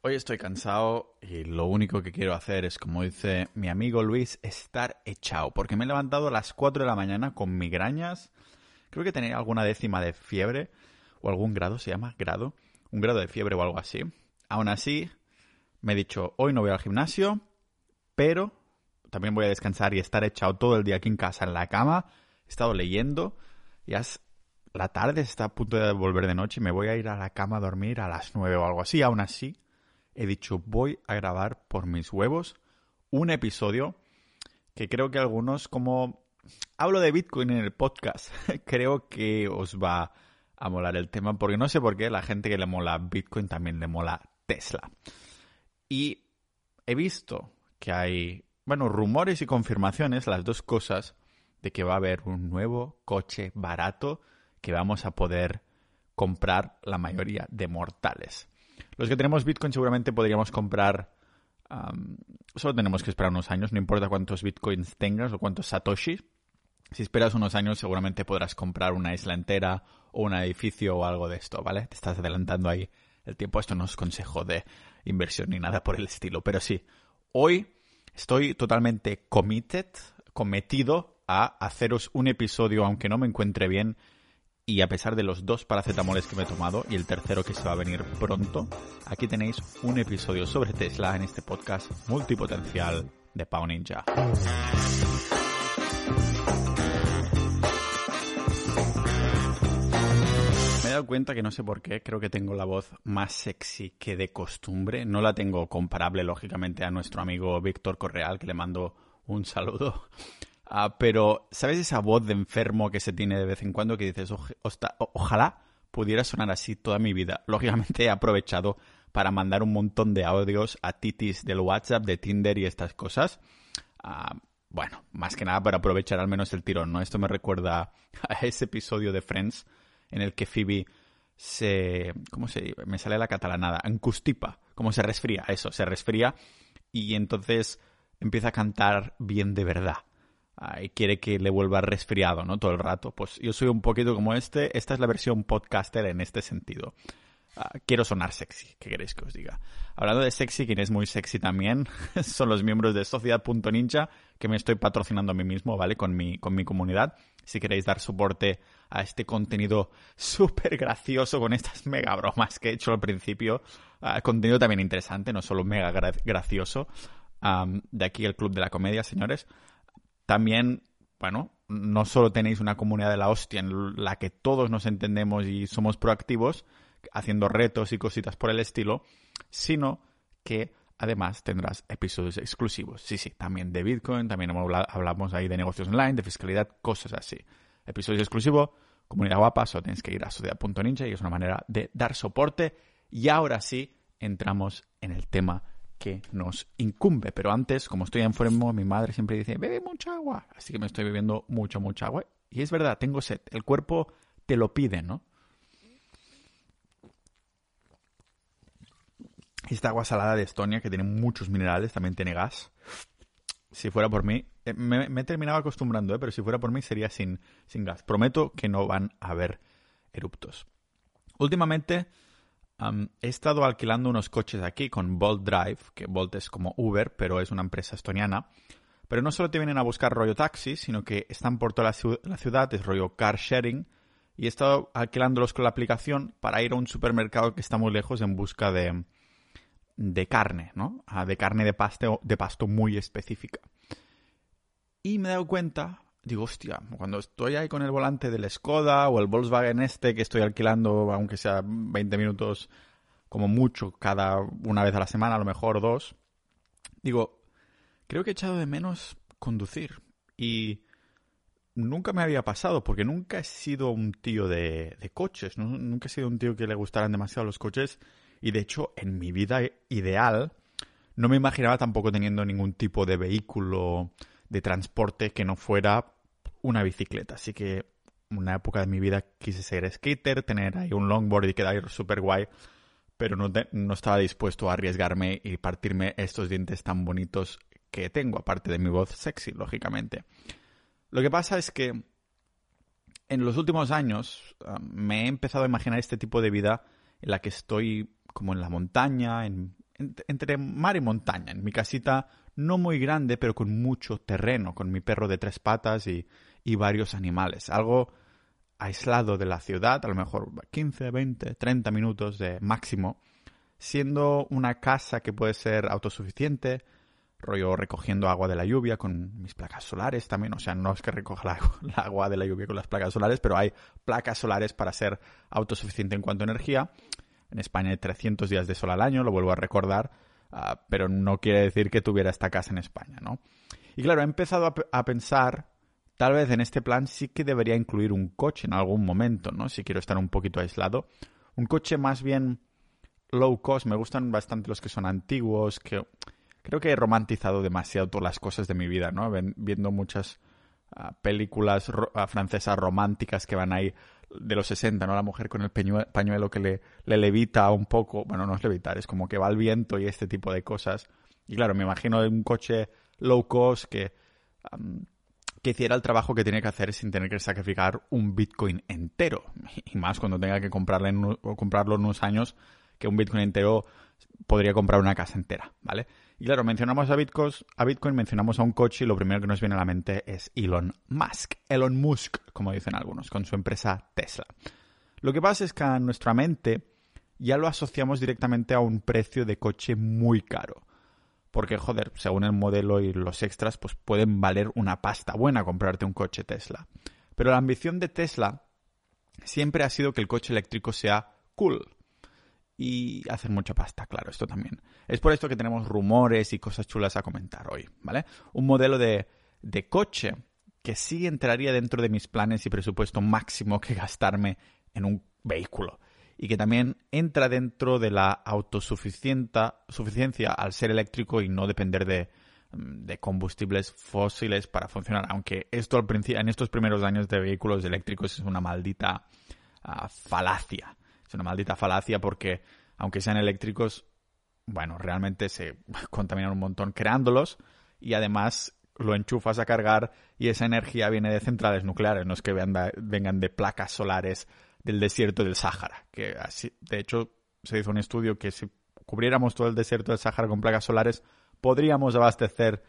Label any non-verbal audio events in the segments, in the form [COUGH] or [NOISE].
Hoy estoy cansado y lo único que quiero hacer es, como dice mi amigo Luis, estar echado. Porque me he levantado a las 4 de la mañana con migrañas. Creo que tenía alguna décima de fiebre o algún grado, se llama grado. Un grado de fiebre o algo así. Aún así, me he dicho, hoy no voy al gimnasio, pero también voy a descansar y estar echado todo el día aquí en casa, en la cama. He estado leyendo. Ya es la tarde, está a punto de volver de noche y me voy a ir a la cama a dormir a las 9 o algo así. Aún así he dicho voy a grabar por mis huevos un episodio que creo que algunos, como hablo de Bitcoin en el podcast, [LAUGHS] creo que os va a molar el tema, porque no sé por qué la gente que le mola Bitcoin también le mola Tesla. Y he visto que hay, bueno, rumores y confirmaciones, las dos cosas, de que va a haber un nuevo coche barato que vamos a poder comprar la mayoría de mortales. Los que tenemos Bitcoin seguramente podríamos comprar... solo tenemos que esperar unos años, no importa cuántos Bitcoins tengas o cuántos Satoshi. Si esperas unos años seguramente podrás comprar una isla entera o un edificio o algo de esto, ¿vale? Te estás adelantando ahí el tiempo. Esto no es consejo de inversión ni nada por el estilo. Pero sí, hoy estoy totalmente committed, cometido a haceros un episodio, aunque no me encuentre bien, y a pesar de los dos paracetamoles que me he tomado y el tercero que se va a venir pronto, aquí tenéis un episodio sobre Tesla en este podcast multipotencial de Pau Ninja. Me he dado cuenta que no sé por qué, creo que tengo la voz más sexy que de costumbre. No la tengo comparable, lógicamente, a nuestro amigo Víctor Correal, que le mando un saludo. Ah, pero, ¿sabes esa voz de enfermo que se tiene de vez en cuando que dices, ojalá pudiera sonar así toda mi vida? Lógicamente he aprovechado para mandar un montón de audios a titis del WhatsApp, de Tinder y estas cosas. Ah, bueno, más que nada para aprovechar al menos el tirón, ¿no? Esto me recuerda a ese episodio de Friends en el que Phoebe se... ¿Cómo se dice? Me sale la catalanada. Ancustipa. Como se resfría, eso, se resfría. Y entonces empieza a cantar bien de verdad y quiere que le vuelva resfriado, ¿no? Todo el rato. Pues yo soy un poquito como este. Esta es la versión podcaster en este sentido. Ah, quiero sonar sexy, ¿qué queréis que os diga? Hablando de sexy, quien es muy sexy también [LAUGHS] son los miembros de Sociedad.ninja, que me estoy patrocinando a mí mismo, ¿vale? Con mi, con mi comunidad. Si queréis dar soporte a este contenido [LAUGHS] súper gracioso con estas mega bromas que he hecho al principio, ah, contenido también interesante, no solo mega gracioso. de aquí el Club de la Comedia, señores también, bueno, no solo tenéis una comunidad de la hostia en la que todos nos entendemos y somos proactivos, haciendo retos y cositas por el estilo, sino que además tendrás episodios exclusivos. Sí, sí, también de Bitcoin, también hablamos ahí de negocios online, de fiscalidad, cosas así. Episodios exclusivos, comunidad guapa, solo tienes que ir a sociedad.ninja y es una manera de dar soporte. Y ahora sí, entramos en el tema que nos incumbe. Pero antes, como estoy enfermo, mi madre siempre dice, bebe mucha agua. Así que me estoy bebiendo mucho, mucha agua. Y es verdad, tengo sed. El cuerpo te lo pide, ¿no? Esta agua salada de Estonia, que tiene muchos minerales, también tiene gas. Si fuera por mí, eh, me, me he terminado acostumbrando, ¿eh? pero si fuera por mí sería sin, sin gas. Prometo que no van a haber eruptos. Últimamente he estado alquilando unos coches aquí con Bolt Drive, que Bolt es como Uber, pero es una empresa estoniana. Pero no solo te vienen a buscar rollo taxi, sino que están por toda la, ciudad, es rollo car sharing. Y he estado alquilándolos con la aplicación para ir a un supermercado que está muy lejos en busca de, de carne, ¿no? Ah, de carne de pasto, de pasto muy específica. Y me he dado cuenta, digo, hostia, cuando estoy ahí con el volante del Skoda o el Volkswagen este que estoy alquilando, aunque sea 20 minutos como mucho cada una vez a la semana, a lo mejor dos, digo, creo que he echado de menos conducir. Y nunca me había pasado, porque nunca he sido un tío de, coches, nunca he sido un tío que le gustaran demasiado los coches. Y de hecho, en mi vida ideal, no me imaginaba tampoco teniendo ningún tipo de vehículo de transporte que no fuera una bicicleta. Así que una época de mi vida quise ser skater, tener ahí un longboard y quedar súper guay, pero no, no estaba dispuesto a arriesgarme y partirme estos dientes tan bonitos que tengo, aparte de mi voz sexy, lógicamente. Lo que pasa es que en los últimos años um, me he empezado a imaginar este tipo de vida en la que estoy como en la montaña, en, entre mar y montaña, en mi casita no muy grande, pero con mucho terreno, con mi perro de tres patas y, y varios animales. Algo aislado de la ciudad, a lo mejor 15, 20, 30 minutos de máximo, siendo una casa que puede ser autosuficiente, rollo recogiendo agua de la lluvia con mis placas solares también, o sea, no es que recoja la, agua [LAUGHS] de la lluvia con las placas solares, pero hay placas solares para ser autosuficiente en cuanto a energía. En España hay 300 días de sol al año, lo vuelvo a recordar, ah, pero no quiere decir que tuviera esta casa en España, ¿no? Y claro, he empezado a, pensar, tal vez en este plan sí que debería incluir un coche en algún momento, ¿no? Si quiero estar un poquito aislado. Un coche más bien low cost, me gustan bastante los que son antiguos, que creo que he romantizado demasiado todas las cosas de mi vida, ¿no? Viendo muchas ah, películas ah, francesas románticas que van ahí de los 60, ¿no? La mujer con el pañuelo que le, le, levita un poco, bueno, no es levitar, es como que va al viento y este tipo de cosas. Y claro, me imagino un coche low cost que, que hiciera el trabajo que tiene que hacer sin tener que sacrificar un Bitcoin entero. Y más cuando tenga que comprarle comprarlo en unos años que un Bitcoin entero podría comprar una casa entera, ¿vale? Y claro, mencionamos a Bitcoin, a Bitcoin, mencionamos a un coche y lo primero que nos viene a la mente es Elon Musk. Elon Musk, como dicen algunos, con su empresa Tesla. Lo que pasa es que a nuestra mente ya lo asociamos directamente a un precio de coche muy caro. Porque, joder, según el modelo y los extras, pues pueden valer una pasta buena comprarte un coche Tesla. Pero la ambición de Tesla siempre ha sido que el coche eléctrico sea cool y hacer mucha pasta, claro, esto también. Es por esto que tenemos rumores y cosas chulas a comentar hoy, ¿vale? Un modelo de, de coche que sí entraría dentro de mis planes y presupuesto máximo que gastarme en un vehículo y que también entra dentro de la autosuficiencia al ser eléctrico y no depender de, de combustibles fósiles para funcionar. Aunque esto al en estos primeros años de vehículos eléctricos es una maldita ah, falacia. Es una maldita falacia porque, aunque sean eléctricos, bueno, realmente se [LAUGHS] contaminan un montón creándolos y además lo enchufas a cargar y esa energía viene de centrales nucleares, no es que vengan de placas solares del desierto del Sáhara. Que de hecho, se hizo un estudio que si cubriéramos todo el desierto del Sáhara con placas solares, podríamos abastecer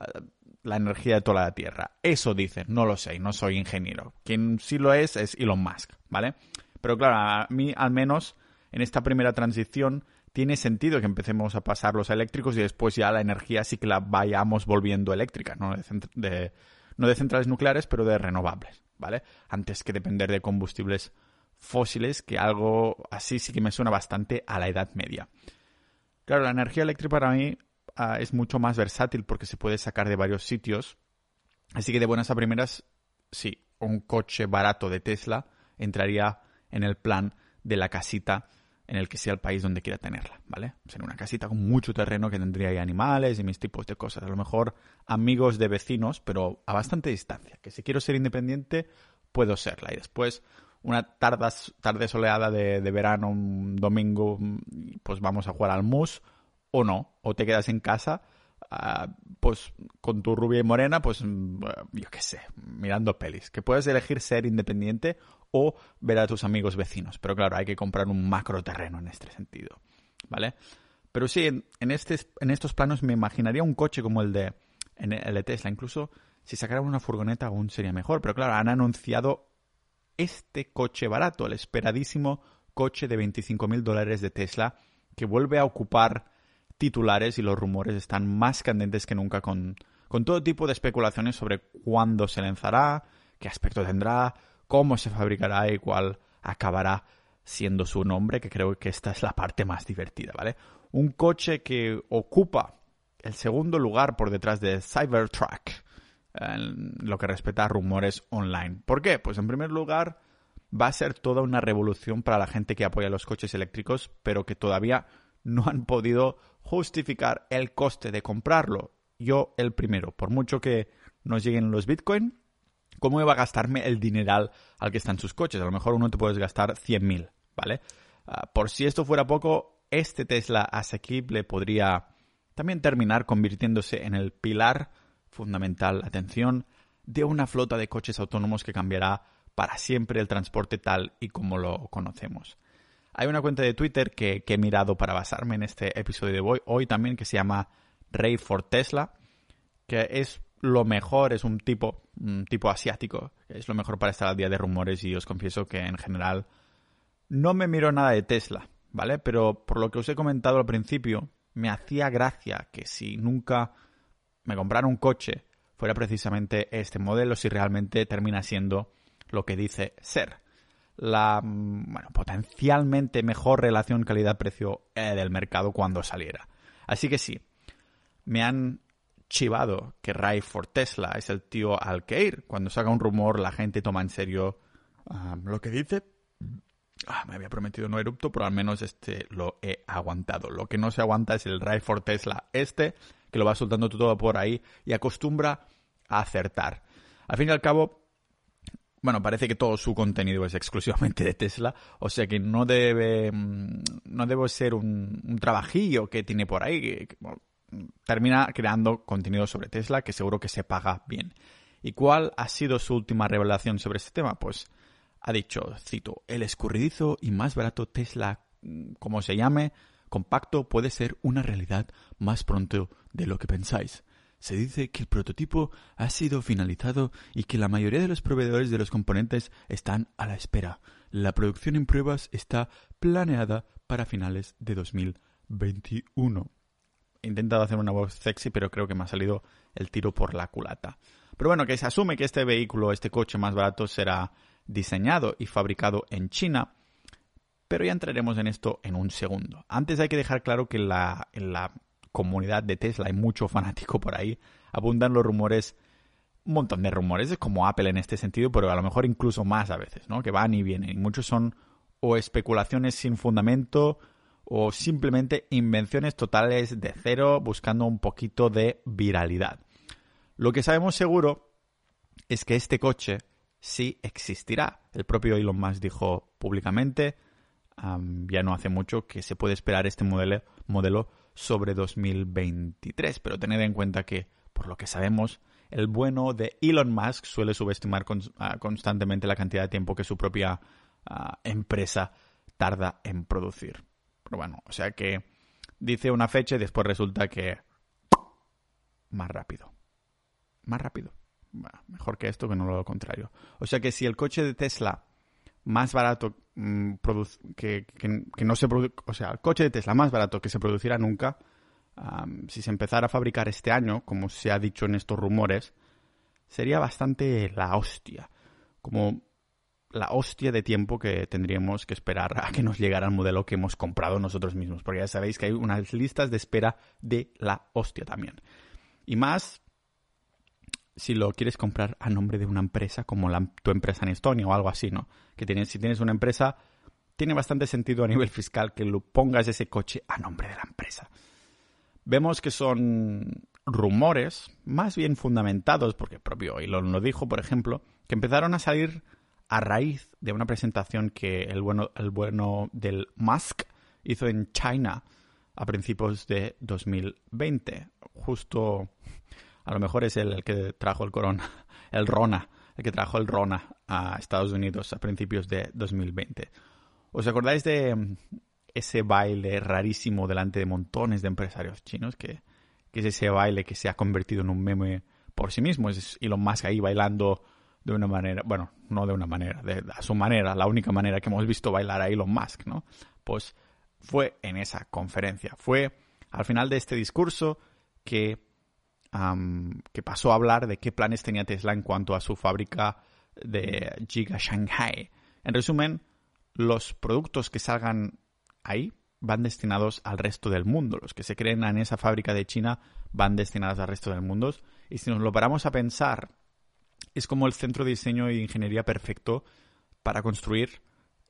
eh, la energía de toda la Tierra. Eso dicen, no lo sé, no soy ingeniero. Quien sí lo es es Elon Musk, ¿vale? Pero claro, a mí al menos en esta primera transición tiene sentido que empecemos a pasar los eléctricos y después ya la energía sí que la vayamos volviendo eléctrica, no de, no de centrales nucleares, pero de renovables, ¿vale? Antes que depender de combustibles fósiles, que algo así sí que me suena bastante a la Edad Media. Claro, la energía eléctrica para mí ah, es mucho más versátil porque se puede sacar de varios sitios. Así que de buenas a primeras, sí, un coche barato de Tesla entraría en el plan de la casita en el que sea el país donde quiera tenerla, ¿vale? Sería una casita con mucho terreno que tendría ahí animales y mis tipos de cosas. A lo mejor amigos de vecinos, pero a bastante distancia. Que si quiero ser independiente, puedo serla. Y después, una tarde soleada de, de verano, un domingo, pues vamos a jugar al mus o no. O te quedas en casa Ah, pues con tu rubia y morena, pues mm, yo qué sé, mirando pelis. Que puedes elegir ser independiente o ver a tus amigos vecinos. Pero claro, hay que comprar un macro terreno en este sentido. ¿Vale? Pero sí, en, este, en estos planos me imaginaría un coche como el de, de Tesla. Incluso si sacaran una furgoneta aún sería mejor. Pero claro, han anunciado este coche barato, el esperadísimo coche de 25.000 dólares de Tesla, que vuelve a ocupar titulares y los rumores están más candentes que nunca con, con todo tipo de especulaciones sobre cuándo se lanzará, qué aspecto tendrá, cómo se fabricará y cuál acabará siendo su nombre, que creo que esta es la parte más divertida, ¿vale? Un coche que ocupa el segundo lugar por detrás de Cybertruck lo que respecta a rumores online. ¿Por qué? Pues en primer lugar va a ser toda una revolución para la gente que apoya los coches eléctricos, pero que todavía no han podido justificar el coste de comprarlo. Yo el primero, por mucho que nos lleguen los Bitcoin, ¿cómo iba a gastarme el dineral al que están sus coches? A lo mejor uno te puedes gastar 100.000, ¿vale? Ah, por si esto fuera poco, este Tesla asequible podría también terminar convirtiéndose en el pilar fundamental, atención, de una flota de coches autónomos que cambiará para siempre el transporte tal y como lo conocemos. Hay una cuenta de Twitter que, he mirado para basarme en este episodio de hoy, hoy también que se llama Rey for Tesla, que es lo mejor, es un tipo, un tipo asiático, es lo mejor para estar al día de rumores y os confieso que en general no me miro nada de Tesla, ¿vale? Pero por lo que os he comentado al principio, me hacía gracia que si nunca me comprara un coche fuera precisamente este modelo si realmente termina siendo lo que dice ser. La bueno, potencialmente mejor relación calidad-precio eh, del mercado cuando saliera. Así que sí, me han chivado que Ray for Tesla es el tío al que ir. Cuando saca un rumor, la gente toma en serio ah, lo que dice. Ah, me había prometido no erupto, pero al menos este lo he aguantado. Lo que no se aguanta es el Ray for Tesla este, que lo va soltando todo por ahí y acostumbra a acertar. Al fin y al cabo, bueno, parece que todo su contenido es exclusivamente de Tesla, o sea que no debe, mm, no debe ser un, trabajillo que tiene por ahí, termina creando contenido sobre Tesla que seguro que se paga bien. ¿Y cuál ha sido su última revelación sobre este tema? Pues ha dicho, cito, el escurridizo y más barato Tesla, como se llame, compacto puede ser una realidad más pronto de lo que pensáis. Se dice que el prototipo ha sido finalizado y que la mayoría de los proveedores de los componentes están a la espera. La producción en pruebas está planeada para finales de 2021 intentado hacer una voz sexy, pero creo que me ha salido el tiro por la culata. Pero bueno, que se asume que este vehículo, este coche más barato, será diseñado y fabricado en China, pero ya entraremos en esto en un segundo. Antes hay que dejar claro que la, en la comunidad de Tesla hay mucho fanático por ahí, abundan los rumores, un montón de rumores, es como Apple en este sentido, pero a lo mejor incluso más a veces, ¿no? Que van y vienen, y muchos son o especulaciones sin fundamento, o simplemente invenciones totales de cero buscando un poquito de viralidad. Lo que sabemos seguro es que este coche sí existirá. El propio Elon Musk dijo públicamente, ya no hace mucho, que se puede esperar este modelo, modelo sobre 2023. Pero tened en cuenta que, por lo que sabemos, el bueno de Elon Musk suele subestimar constantemente la cantidad de tiempo que su propia empresa tarda en producir. Pero bueno, o sea que dice una fecha y después resulta que más rápido. Más rápido. mejor que esto que no lo contrario. O sea que si el coche de Tesla más barato mm, que, no se o sea, el coche de Tesla más barato que se produciera nunca, si se empezara a fabricar este año, como se ha dicho en estos rumores, sería bastante la hostia. Como la hostia de tiempo que tendríamos que esperar a que nos llegara el modelo que hemos comprado nosotros mismos, porque ya sabéis que hay unas listas de espera de la hostia también. Y más si lo quieres comprar a nombre de una empresa como la, tu empresa en Estonia o algo así, ¿no? Que tienes, si tienes una empresa, tiene bastante sentido a nivel fiscal que lo pongas ese coche a nombre de la empresa. Vemos que son rumores más bien fundamentados, porque el propio Elon lo dijo, por ejemplo, que empezaron a salir a raíz de una presentación que el bueno, el bueno del Musk hizo en China a principios de 2020. Justo, a lo mejor es el, que trajo el corona, [LAUGHS] el Rona, el que trajo el Rona a Estados Unidos a principios de 2020. ¿Os acordáis de mm, ese baile rarísimo delante de montones de empresarios chinos? Que, que es ese baile que se ha convertido en un meme por sí mismo. Es Elon Musk ahí bailando de una manera, bueno, no de una manera, de, a su manera, la única manera que hemos visto bailar a Elon Musk, ¿no? Pues fue en esa conferencia. Fue al final de este discurso que, que pasó a hablar de qué planes tenía Tesla en cuanto a su fábrica de Giga Shanghai. En resumen, los productos que salgan ahí van destinados al resto del mundo. Los que se creen en esa fábrica de China van destinados al resto del mundo. Y si nos lo paramos a pensar es como el centro de diseño e ingeniería perfecto para construir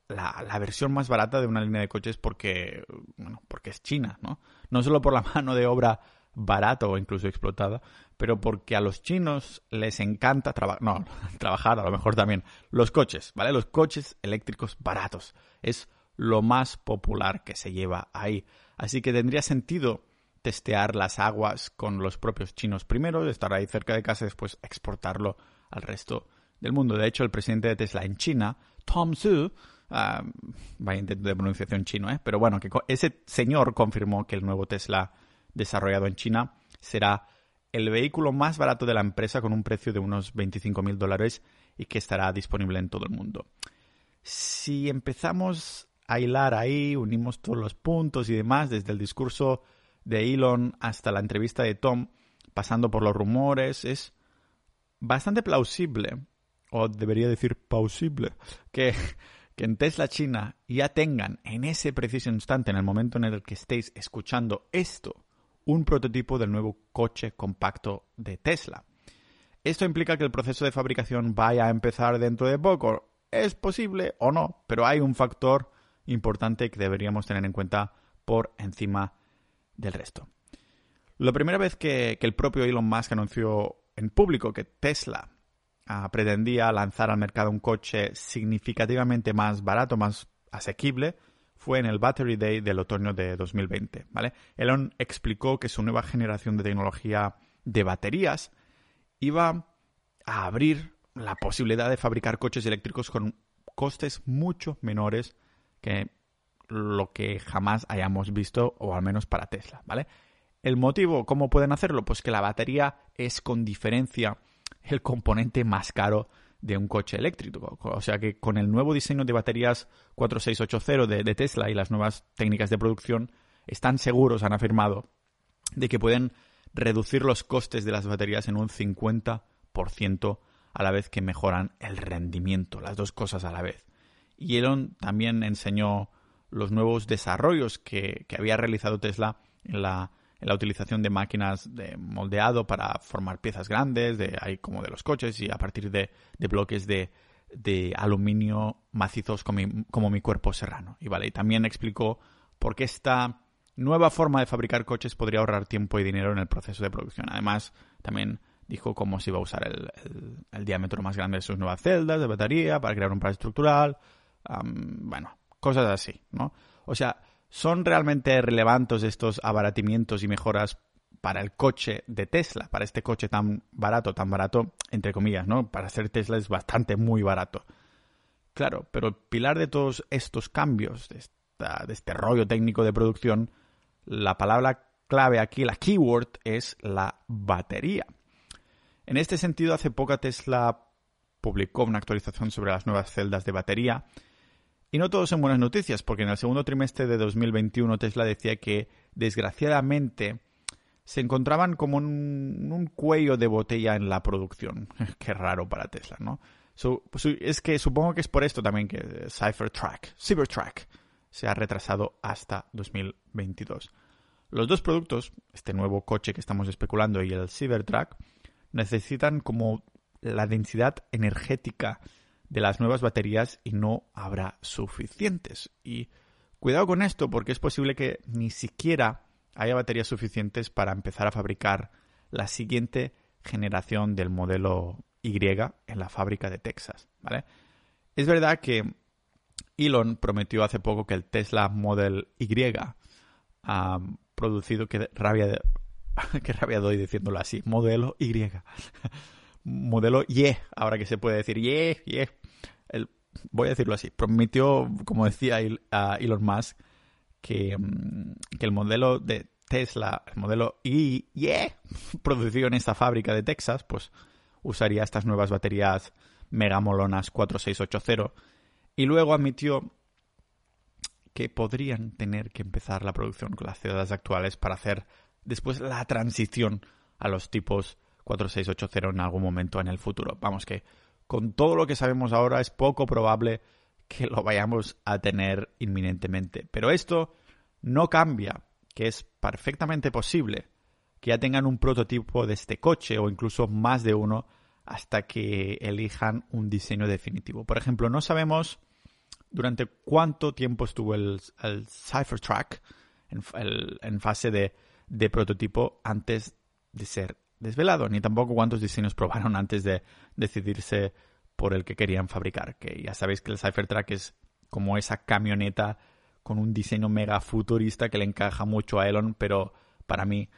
la, versión más barata de una línea de coches porque, bueno, porque es China, ¿no? No solo por la [LAUGHS] mano de obra barata o incluso explotada, pero porque a los chinos les encanta trabajar, no, [LAUGHS] trabajar a lo mejor también, los coches, ¿vale? Los coches eléctricos baratos. Es lo más popular que se lleva ahí. Así que tendría sentido testear las aguas con los propios chinos primero, estar ahí cerca de casa y después exportarlo al resto del mundo. De hecho, el presidente de Tesla en China, Tom Su, Uh, vaya intento de pronunciación chino, ¿eh? Pero bueno, que ese señor confirmó que el nuevo Tesla desarrollado en China será el vehículo más barato de la empresa con un precio de unos 25 mil dólares y que estará disponible en todo el mundo. Si empezamos a hilar ahí, unimos todos los puntos y demás, desde el discurso de Elon hasta la entrevista de Tom, pasando por los rumores, es bastante plausible, o debería decir plausible, que, que en Tesla China ya tengan en ese preciso instante, en el momento en el que estéis escuchando esto, un prototipo del nuevo coche compacto de Tesla. Esto implica que el proceso de fabricación vaya a empezar dentro de poco. Es posible o no, pero hay un factor importante que deberíamos tener en cuenta por encima del resto. La primera vez que, el propio Elon Musk anunció en público que Tesla ah, pretendía lanzar al mercado un coche significativamente más barato, más asequible, fue en el Battery Day del otoño de 2020. ¿vale? Elon explicó que su nueva generación de tecnología de baterías iba a abrir la posibilidad de fabricar coches eléctricos con costes mucho menores que lo que jamás hayamos visto, o al menos para Tesla, ¿vale? El motivo, ¿cómo pueden hacerlo? Pues que la batería es con diferencia el componente más caro de un coche eléctrico. O sea que con el nuevo diseño de baterías 4680 de, Tesla y las nuevas técnicas de producción, están seguros, han afirmado, de que pueden reducir los costes de las baterías en un 50% a la vez que mejoran el rendimiento, las dos cosas a la vez. Y Elon también enseñó los nuevos desarrollos que, había realizado Tesla en la, la, utilización de máquinas de moldeado para formar piezas grandes, de ahí como de los coches, y a partir de, bloques de, aluminio macizos como mi, como mi, cuerpo serrano. Y vale, y también explicó por qué esta nueva forma de fabricar coches podría ahorrar tiempo y dinero en el proceso de producción. Además, también dijo cómo se iba a usar el, diámetro más grande de sus nuevas celdas de batería para crear un par estructural. bueno, cosas así, ¿no? O sea, ¿son realmente relevantes estos abaratimientos y mejoras para el coche de Tesla, para este coche tan barato, tan barato, entre comillas, ¿no? Para ser Tesla es bastante muy barato. Claro, pero el pilar de todos estos cambios, de, este rollo técnico de producción, la palabra clave aquí, la keyword, es la batería. En este sentido, hace poco Tesla publicó una actualización sobre las nuevas celdas de batería. Y no todos son buenas noticias, porque en el segundo trimestre de 2021 Tesla decía que, desgraciadamente, se encontraban como en un cuello de botella en la producción. [LAUGHS] Qué raro para Tesla, ¿no? Pues, es que supongo que es por esto también que Cybertruck, Cybertruck se ha retrasado hasta 2022. Los dos productos, este nuevo coche que estamos especulando y el Cybertruck, necesitan como la densidad energética de las nuevas baterías y no habrá suficientes. Y cuidado con esto porque es posible que ni siquiera haya baterías suficientes para empezar a fabricar la siguiente generación del modelo Y en la fábrica de Texas, ¿vale? Es verdad que Elon prometió hace poco que el Tesla Model Y ha producido que rabia de, [LAUGHS] Qué rabia doy diciéndolo así. Modelo Y. [LAUGHS] Modelo Y, ahora que se puede decir Y. voy a decirlo así. Prometió, como decía Elon Musk, que, mm, que el modelo de Tesla, el modelo Y, [LAUGHS] producido en esta fábrica de Texas, pues usaría estas nuevas baterías megamolonas 4680. Y luego admitió que podrían tener que empezar la producción con las ciudades actuales para hacer después la transición a los tipos 4680 en algún momento en el futuro. Vamos que con todo lo que sabemos ahora es poco probable que lo vayamos a tener inminentemente. Pero esto no cambia que es perfectamente posible que ya tengan un prototipo de este coche o incluso más de uno hasta que elijan un diseño definitivo. Por ejemplo, no sabemos durante cuánto tiempo estuvo el, Cyphertruck en, en fase de prototipo antes de ser desvelado, ni tampoco cuántos diseños probaron antes de decidirse por el que querían fabricar. Que ya sabéis que el Cyphertruck es como esa camioneta con un diseño mega futurista que le encaja mucho a Elon, pero para mí,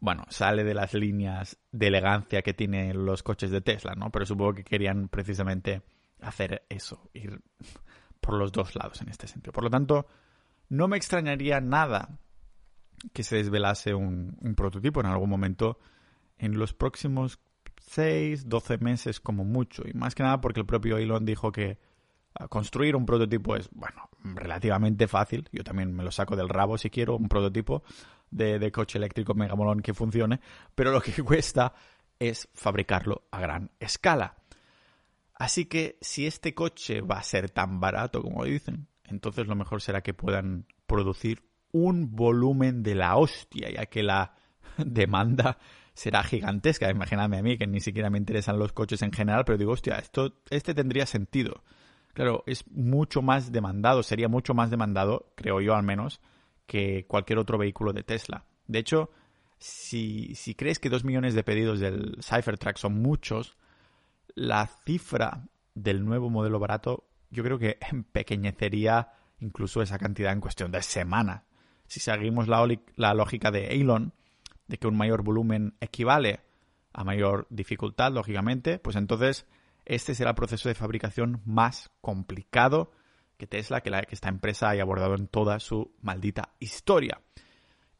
bueno, sale de las líneas de elegancia que tienen los coches de Tesla, ¿no? Pero supongo que querían precisamente hacer eso, ir por los dos lados en este sentido. Por lo tanto, no me extrañaría nada que se desvelase un, un prototipo en algún momento en los próximos 6, 12 meses como mucho. Y más que nada porque el propio Elon dijo que ah, construir un prototipo es, bueno, relativamente fácil. Yo también me lo saco del rabo si quiero, un prototipo de, de coche eléctrico megamolón que funcione. Pero lo que [LAUGHS] cuesta es fabricarlo a gran escala. Así que si este coche va a ser tan barato como dicen, entonces lo mejor será que puedan producir un volumen de la hostia, ya que la [LAUGHS] demanda será gigantesca. Imagíname a mí que ni siquiera me interesan los coches en general, pero digo, hostia, esto, este tendría sentido. Claro, es mucho más demandado, sería mucho más demandado, creo yo al menos, que cualquier otro vehículo de Tesla. De hecho, si, si crees que dos millones de pedidos del Cybertruck son muchos, la cifra del nuevo modelo barato yo creo que [LAUGHS] empequeñecería incluso esa cantidad en cuestión de semana. Si seguimos la, la lógica de Elon, de que un mayor volumen equivale a mayor dificultad, lógicamente, pues entonces este será el proceso de fabricación más complicado que Tesla, que, la, que esta empresa haya abordado en toda su maldita historia.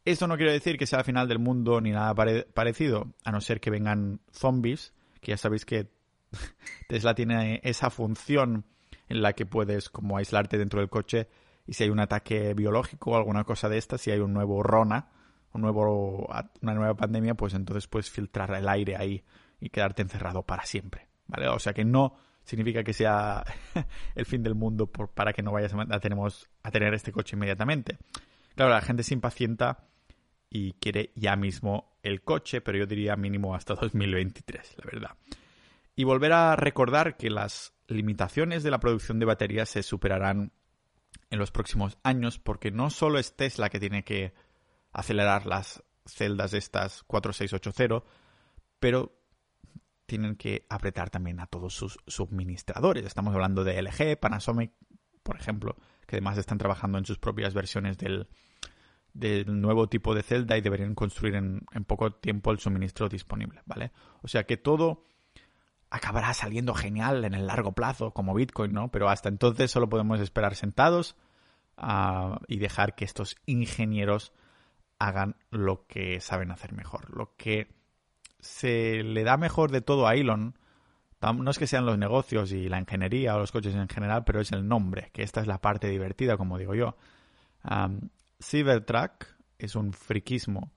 Esto no quiere decir que sea el final del mundo ni nada parecido, a no ser que vengan zombies, que ya sabéis que [LAUGHS] Tesla tiene esa función en la que puedes como aislarte dentro del coche y si hay un ataque biológico o alguna cosa de esta, si hay un nuevo Rona, un nuevo, una nueva pandemia, pues entonces puedes filtrar el aire ahí y quedarte encerrado para siempre. ¿Vale? O sea que no significa que sea [LAUGHS] el fin del mundo por, para que no vayas a, tenemos, a tener este coche inmediatamente. Claro, la gente se impacienta y quiere ya mismo el coche, pero yo diría mínimo hasta [LAUGHS] 2023, la verdad. Y volver a recordar que las limitaciones de la producción de baterías se superarán en los próximos años porque no solo es Tesla que tiene que acelerar las celdas estas 4680, pero tienen que apretar también a todos sus suministradores. Estamos hablando de LG, Panasonic, por ejemplo, que además están trabajando en sus propias versiones del, del nuevo tipo de celda y deberían construir en, poco tiempo el suministro disponible, ¿vale? O sea que todo acabará saliendo genial en el largo plazo, como Bitcoin, ¿no? Pero hasta entonces solo podemos esperar sentados uh, y dejar que estos ingenieros hagan lo que saben hacer mejor. Lo que se le da mejor de todo a Elon no es que sean los negocios y la ingeniería o los coches en general, pero es el nombre, que esta es la parte divertida, como digo yo. Um, Cybertruck es un friquismo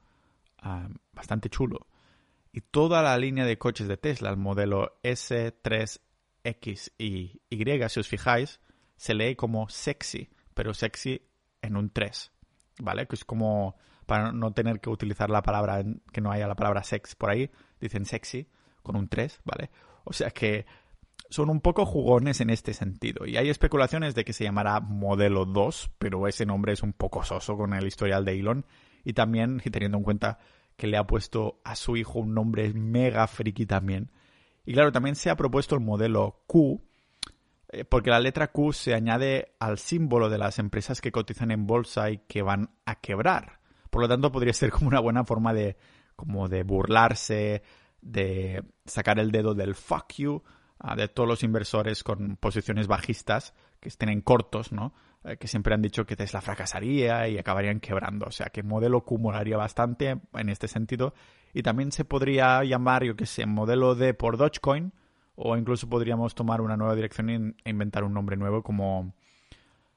bastante chulo. Y toda la línea de coches de Tesla, el modelo S3X y Y, si os fijáis, se lee como sexy, pero sexy en un 3, ¿vale? Que es como para no tener que utilizar la palabra, que no haya la palabra sex por ahí, dicen sexy con un 3, ¿vale? O sea que son un poco jugones en este sentido. Y hay especulaciones de que se llamará modelo 2, pero ese nombre es un poco soso con el historial de Elon. Y también, teniendo en cuenta que le ha puesto a su hijo un nombre mega friki también. Y claro, también se ha propuesto el modelo Q, eh, porque la letra Q se añade al símbolo de las empresas que cotizan en bolsa y que van a quebrar. Por lo tanto, podría ser como una buena forma de, como de burlarse, de sacar el dedo del fuck you ah, de todos los inversores con posiciones bajistas que estén en cortos, ¿no? Eh, que siempre han dicho que Tesla fracasaría y acabarían quebrando. O sea, que modelo acumularía bastante en este sentido. Y también se podría llamar, yo qué sé, modelo D por Dogecoin. O incluso podríamos tomar una nueva dirección e inventar un nombre nuevo como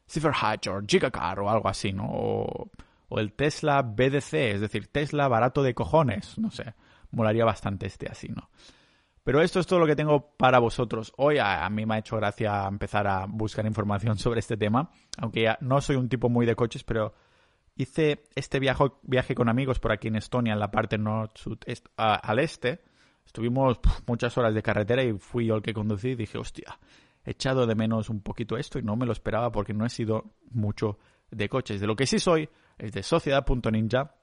Cypherhatch o Gigacar o algo así, ¿no? O el Tesla BDC, es decir, Tesla barato de cojones, no sé, molaría bastante este así, ¿no? Pero esto es todo lo que tengo para vosotros. Hoy a, mí me ha hecho gracia empezar a buscar información sobre este tema, aunque ya no soy un tipo muy de coches, pero hice este viaje, viaje con amigos por aquí en Estonia, en la parte norte al este. Estuvimos muchas horas de carretera y fui yo el que conducí y dije, hostia, he echado de menos un poquito esto y no me lo esperaba porque no he sido mucho de coches. De lo que sí soy es de sociedad.ninja.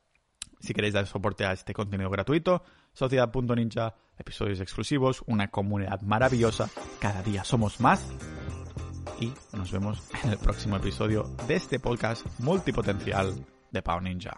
Si queréis dar soporte a este contenido gratuito, sociedad.ninja, episodios exclusivos, una comunidad maravillosa. Cada día somos más. Y nos vemos en el próximo episodio de este podcast multipotencial de Pau Ninja.